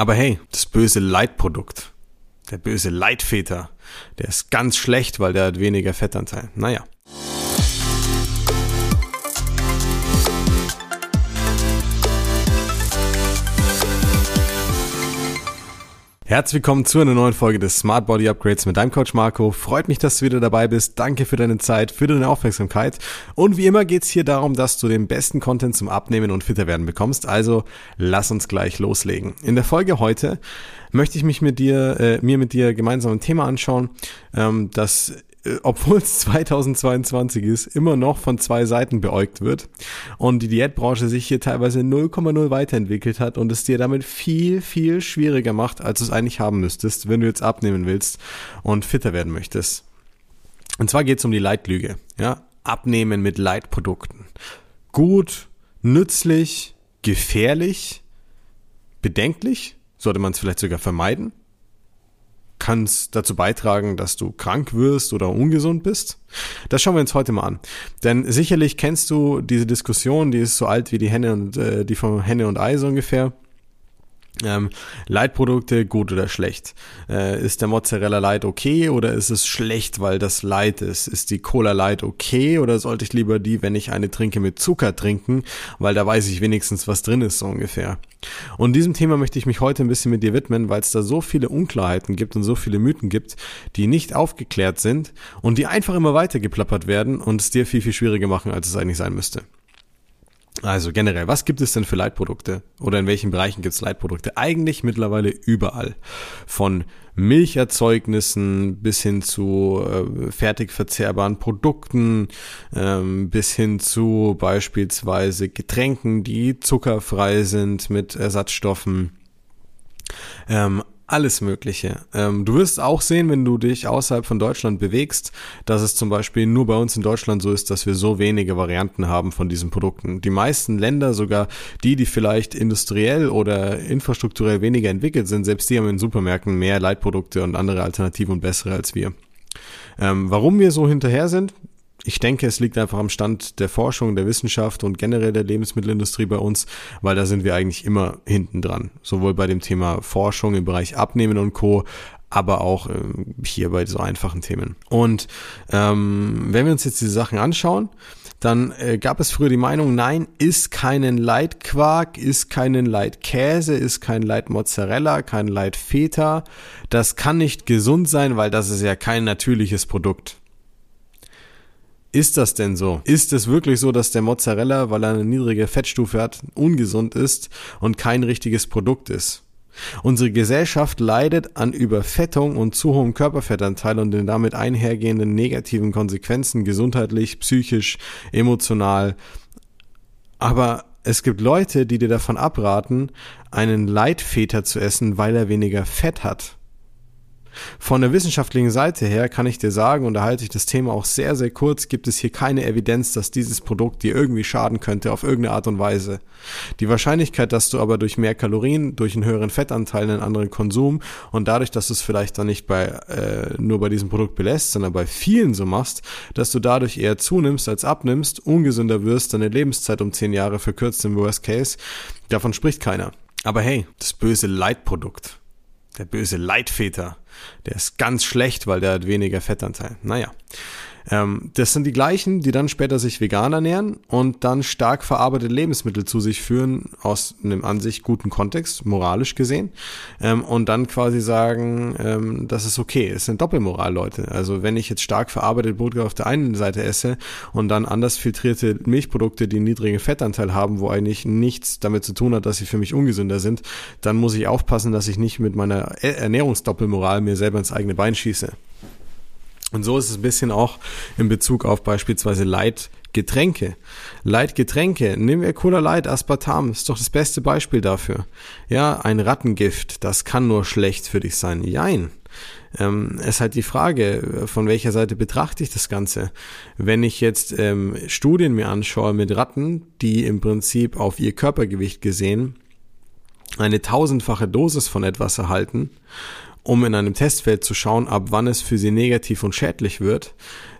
Aber hey, das böse Leitprodukt, der böse Leitväter, der ist ganz schlecht, weil der hat weniger Fettanteil. Naja. Herzlich willkommen zu einer neuen Folge des Smart Body Upgrades mit deinem Coach Marco. Freut mich, dass du wieder dabei bist. Danke für deine Zeit, für deine Aufmerksamkeit. Und wie immer geht's hier darum, dass du den besten Content zum Abnehmen und fitter werden bekommst. Also lass uns gleich loslegen. In der Folge heute möchte ich mich mit dir, äh, mir mit dir gemeinsam ein Thema anschauen, ähm, das obwohl es 2022 ist, immer noch von zwei Seiten beäugt wird und die Diätbranche sich hier teilweise 0,0 weiterentwickelt hat und es dir damit viel, viel schwieriger macht, als du es eigentlich haben müsstest, wenn du jetzt abnehmen willst und fitter werden möchtest. Und zwar geht es um die Leitlüge. Ja? Abnehmen mit Leitprodukten. Gut, nützlich, gefährlich, bedenklich, sollte man es vielleicht sogar vermeiden kann es dazu beitragen, dass du krank wirst oder ungesund bist? Das schauen wir uns heute mal an. Denn sicherlich kennst du diese Diskussion, die ist so alt wie die Henne und äh, die von Henne und Ei so ungefähr. Ähm, Leitprodukte gut oder schlecht? Äh, ist der Mozzarella Light okay oder ist es schlecht, weil das Light ist? Ist die Cola Light okay oder sollte ich lieber die, wenn ich eine trinke, mit Zucker trinken, weil da weiß ich wenigstens, was drin ist so ungefähr? Und diesem Thema möchte ich mich heute ein bisschen mit dir widmen, weil es da so viele Unklarheiten gibt und so viele Mythen gibt, die nicht aufgeklärt sind und die einfach immer weiter geplappert werden und es dir viel, viel schwieriger machen, als es eigentlich sein müsste. Also generell, was gibt es denn für Leitprodukte? Oder in welchen Bereichen gibt es Leitprodukte? Eigentlich mittlerweile überall. Von Milcherzeugnissen bis hin zu äh, fertig verzehrbaren Produkten, ähm, bis hin zu beispielsweise Getränken, die zuckerfrei sind mit Ersatzstoffen. Ähm, alles Mögliche. Ähm, du wirst auch sehen, wenn du dich außerhalb von Deutschland bewegst, dass es zum Beispiel nur bei uns in Deutschland so ist, dass wir so wenige Varianten haben von diesen Produkten. Die meisten Länder, sogar die, die vielleicht industriell oder infrastrukturell weniger entwickelt sind, selbst die haben in Supermärkten mehr Leitprodukte und andere Alternativen und bessere als wir. Ähm, warum wir so hinterher sind, ich denke, es liegt einfach am Stand der Forschung, der Wissenschaft und generell der Lebensmittelindustrie bei uns, weil da sind wir eigentlich immer hinten dran. Sowohl bei dem Thema Forschung im Bereich Abnehmen und Co., aber auch äh, hier bei so einfachen Themen. Und ähm, wenn wir uns jetzt diese Sachen anschauen, dann äh, gab es früher die Meinung, nein, ist keinen Leitquark, ist keinen Leitkäse, ist kein Leitmozzarella, kein Leitfeta. Das kann nicht gesund sein, weil das ist ja kein natürliches Produkt. Ist das denn so? Ist es wirklich so, dass der Mozzarella, weil er eine niedrige Fettstufe hat, ungesund ist und kein richtiges Produkt ist? Unsere Gesellschaft leidet an Überfettung und zu hohem Körperfettanteil und den damit einhergehenden negativen Konsequenzen gesundheitlich, psychisch, emotional. Aber es gibt Leute, die dir davon abraten, einen Leitfeter zu essen, weil er weniger Fett hat. Von der wissenschaftlichen Seite her kann ich dir sagen, und da halte ich das Thema auch sehr, sehr kurz, gibt es hier keine Evidenz, dass dieses Produkt dir irgendwie schaden könnte auf irgendeine Art und Weise. Die Wahrscheinlichkeit, dass du aber durch mehr Kalorien, durch einen höheren Fettanteil, einen anderen Konsum und dadurch, dass du es vielleicht dann nicht bei äh, nur bei diesem Produkt belässt, sondern bei vielen so machst, dass du dadurch eher zunimmst als abnimmst, ungesünder wirst, deine Lebenszeit um zehn Jahre verkürzt im Worst Case, davon spricht keiner. Aber hey, das böse Leitprodukt der böse Leitväter, der ist ganz schlecht, weil der hat weniger Fettanteil. Naja. Ähm, das sind die gleichen, die dann später sich vegan ernähren und dann stark verarbeitete Lebensmittel zu sich führen, aus einem an sich guten Kontext, moralisch gesehen, ähm, und dann quasi sagen, ähm, das ist okay. Es sind Doppelmoral, Leute. Also wenn ich jetzt stark verarbeitete Produkte auf der einen Seite esse und dann anders filtrierte Milchprodukte, die einen niedrigen Fettanteil haben, wo eigentlich nichts damit zu tun hat, dass sie für mich ungesünder sind, dann muss ich aufpassen, dass ich nicht mit meiner Ernährungsdoppelmoral mir selber ins eigene Bein schieße. Und so ist es ein bisschen auch in Bezug auf beispielsweise Leitgetränke. Leitgetränke, nehmen wir Cola Light, Aspartam, ist doch das beste Beispiel dafür. Ja, ein Rattengift, das kann nur schlecht für dich sein. Jein. Ähm, es ist halt die Frage, von welcher Seite betrachte ich das Ganze. Wenn ich jetzt ähm, Studien mir anschaue mit Ratten, die im Prinzip auf ihr Körpergewicht gesehen eine tausendfache Dosis von etwas erhalten um in einem Testfeld zu schauen, ab wann es für sie negativ und schädlich wird,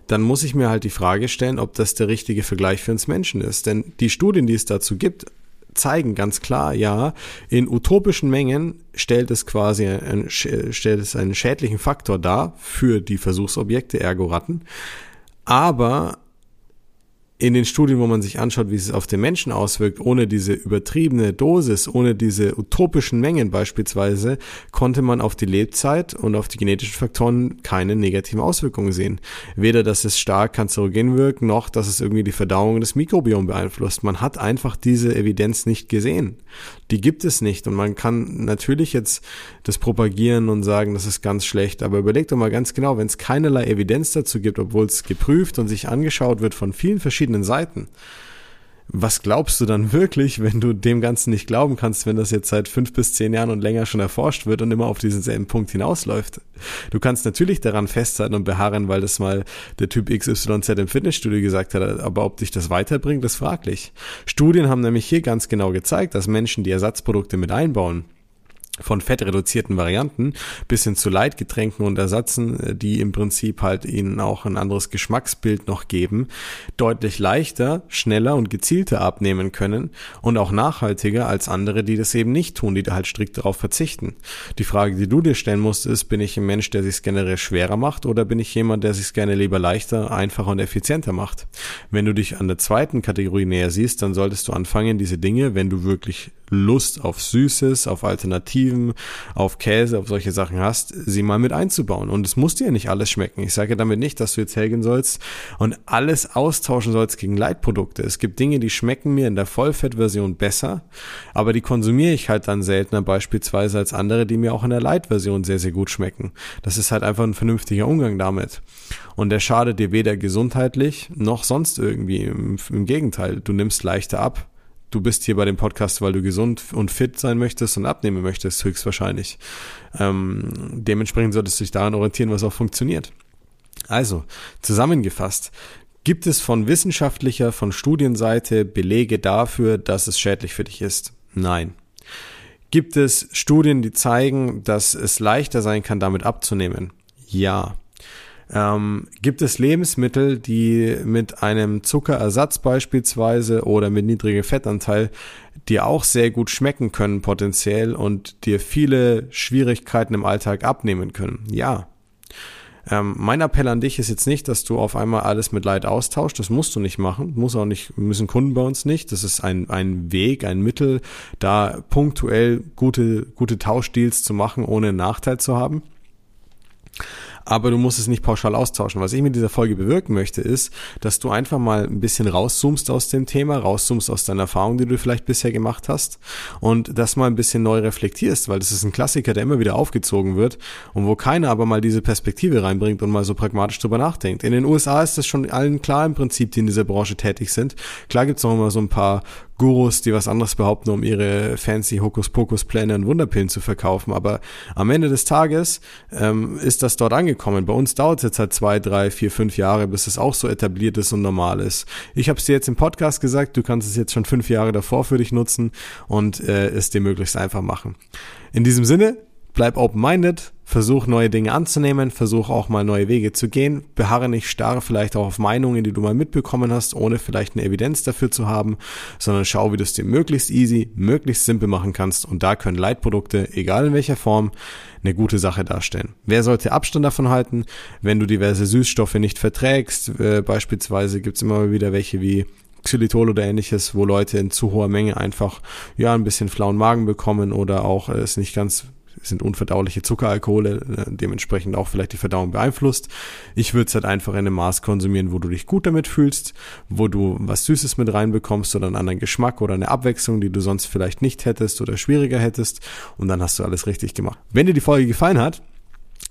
dann muss ich mir halt die Frage stellen, ob das der richtige Vergleich für uns Menschen ist. Denn die Studien, die es dazu gibt, zeigen ganz klar, ja, in utopischen Mengen stellt es quasi ein, stellt es einen schädlichen Faktor dar für die Versuchsobjekte, ergo Ratten. Aber in den Studien, wo man sich anschaut, wie es auf den Menschen auswirkt, ohne diese übertriebene Dosis, ohne diese utopischen Mengen beispielsweise, konnte man auf die Lebzeit und auf die genetischen Faktoren keine negativen Auswirkungen sehen. Weder, dass es stark kanzerogen wirkt, noch, dass es irgendwie die Verdauung des Mikrobioms beeinflusst. Man hat einfach diese Evidenz nicht gesehen. Die gibt es nicht und man kann natürlich jetzt das propagieren und sagen, das ist ganz schlecht, aber überlegt doch mal ganz genau, wenn es keinerlei Evidenz dazu gibt, obwohl es geprüft und sich angeschaut wird von vielen verschiedenen verschiedenen Seiten. Was glaubst du dann wirklich, wenn du dem Ganzen nicht glauben kannst, wenn das jetzt seit fünf bis zehn Jahren und länger schon erforscht wird und immer auf diesen selben Punkt hinausläuft? Du kannst natürlich daran festhalten und beharren, weil das mal der Typ XYZ im Fitnessstudio gesagt hat, aber ob dich das weiterbringt, ist fraglich. Studien haben nämlich hier ganz genau gezeigt, dass Menschen, die Ersatzprodukte mit einbauen, von fettreduzierten Varianten bis hin zu Leitgetränken und Ersatzen, äh, die im Prinzip halt ihnen auch ein anderes Geschmacksbild noch geben, deutlich leichter, schneller und gezielter abnehmen können und auch nachhaltiger als andere, die das eben nicht tun, die da halt strikt darauf verzichten. Die Frage, die du dir stellen musst, ist, bin ich ein Mensch, der sich generell schwerer macht oder bin ich jemand, der sich gerne lieber leichter, einfacher und effizienter macht? Wenn du dich an der zweiten Kategorie näher siehst, dann solltest du anfangen, diese Dinge, wenn du wirklich Lust auf Süßes, auf Alternativen, auf Käse, auf solche Sachen hast, sie mal mit einzubauen. Und es muss dir nicht alles schmecken. Ich sage damit nicht, dass du jetzt hergehen sollst und alles austauschen sollst gegen Leitprodukte. Es gibt Dinge, die schmecken mir in der Vollfettversion besser, aber die konsumiere ich halt dann seltener beispielsweise als andere, die mir auch in der Leitversion sehr, sehr gut schmecken. Das ist halt einfach ein vernünftiger Umgang damit. Und der schadet dir weder gesundheitlich noch sonst irgendwie. Im, im Gegenteil, du nimmst leichter ab du bist hier bei dem Podcast, weil du gesund und fit sein möchtest und abnehmen möchtest, höchstwahrscheinlich. Ähm, dementsprechend solltest du dich daran orientieren, was auch funktioniert. Also, zusammengefasst, gibt es von wissenschaftlicher, von Studienseite Belege dafür, dass es schädlich für dich ist? Nein. Gibt es Studien, die zeigen, dass es leichter sein kann, damit abzunehmen? Ja. Ähm, gibt es Lebensmittel, die mit einem Zuckerersatz beispielsweise oder mit niedrigem Fettanteil dir auch sehr gut schmecken können potenziell und dir viele Schwierigkeiten im Alltag abnehmen können? Ja. Ähm, mein Appell an dich ist jetzt nicht, dass du auf einmal alles mit Leid austauscht. Das musst du nicht machen. Muss auch nicht, müssen Kunden bei uns nicht. Das ist ein, ein Weg, ein Mittel, da punktuell gute, gute Tauschdeals zu machen, ohne Nachteil zu haben aber du musst es nicht pauschal austauschen. Was ich mit dieser Folge bewirken möchte, ist, dass du einfach mal ein bisschen rauszoomst aus dem Thema, rauszoomst aus deiner Erfahrung, die du vielleicht bisher gemacht hast und das mal ein bisschen neu reflektierst, weil das ist ein Klassiker, der immer wieder aufgezogen wird und wo keiner aber mal diese Perspektive reinbringt und mal so pragmatisch drüber nachdenkt. In den USA ist das schon allen klar im Prinzip, die in dieser Branche tätig sind. Klar gibt's noch immer so ein paar Gurus, die was anderes behaupten, um ihre fancy Hokuspokus-Pläne und Wunderpillen zu verkaufen. Aber am Ende des Tages ähm, ist das dort angekommen. Bei uns dauert es jetzt halt zwei, drei, vier, fünf Jahre, bis es auch so etabliert ist und normal ist. Ich habe es dir jetzt im Podcast gesagt, du kannst es jetzt schon fünf Jahre davor für dich nutzen und äh, es dir möglichst einfach machen. In diesem Sinne, bleib open-minded, versuch neue Dinge anzunehmen, versuch auch mal neue Wege zu gehen, beharre nicht starr vielleicht auch auf Meinungen, die du mal mitbekommen hast, ohne vielleicht eine Evidenz dafür zu haben, sondern schau, wie du es dir möglichst easy, möglichst simpel machen kannst und da können Leitprodukte, egal in welcher Form, eine gute Sache darstellen. Wer sollte Abstand davon halten, wenn du diverse Süßstoffe nicht verträgst? Äh, beispielsweise gibt's immer wieder welche wie Xylitol oder ähnliches, wo Leute in zu hoher Menge einfach ja ein bisschen flauen Magen bekommen oder auch es nicht ganz sind unverdauliche Zuckeralkohole, äh, dementsprechend auch vielleicht die Verdauung beeinflusst. Ich würde es halt einfach in einem Maß konsumieren, wo du dich gut damit fühlst, wo du was Süßes mit reinbekommst oder einen anderen Geschmack oder eine Abwechslung, die du sonst vielleicht nicht hättest oder schwieriger hättest und dann hast du alles richtig gemacht. Wenn dir die Folge gefallen hat,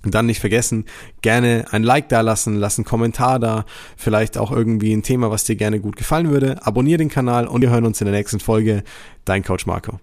dann nicht vergessen, gerne ein Like da lassen, lass einen Kommentar da, vielleicht auch irgendwie ein Thema, was dir gerne gut gefallen würde. Abonnier den Kanal und wir hören uns in der nächsten Folge. Dein Coach Marco.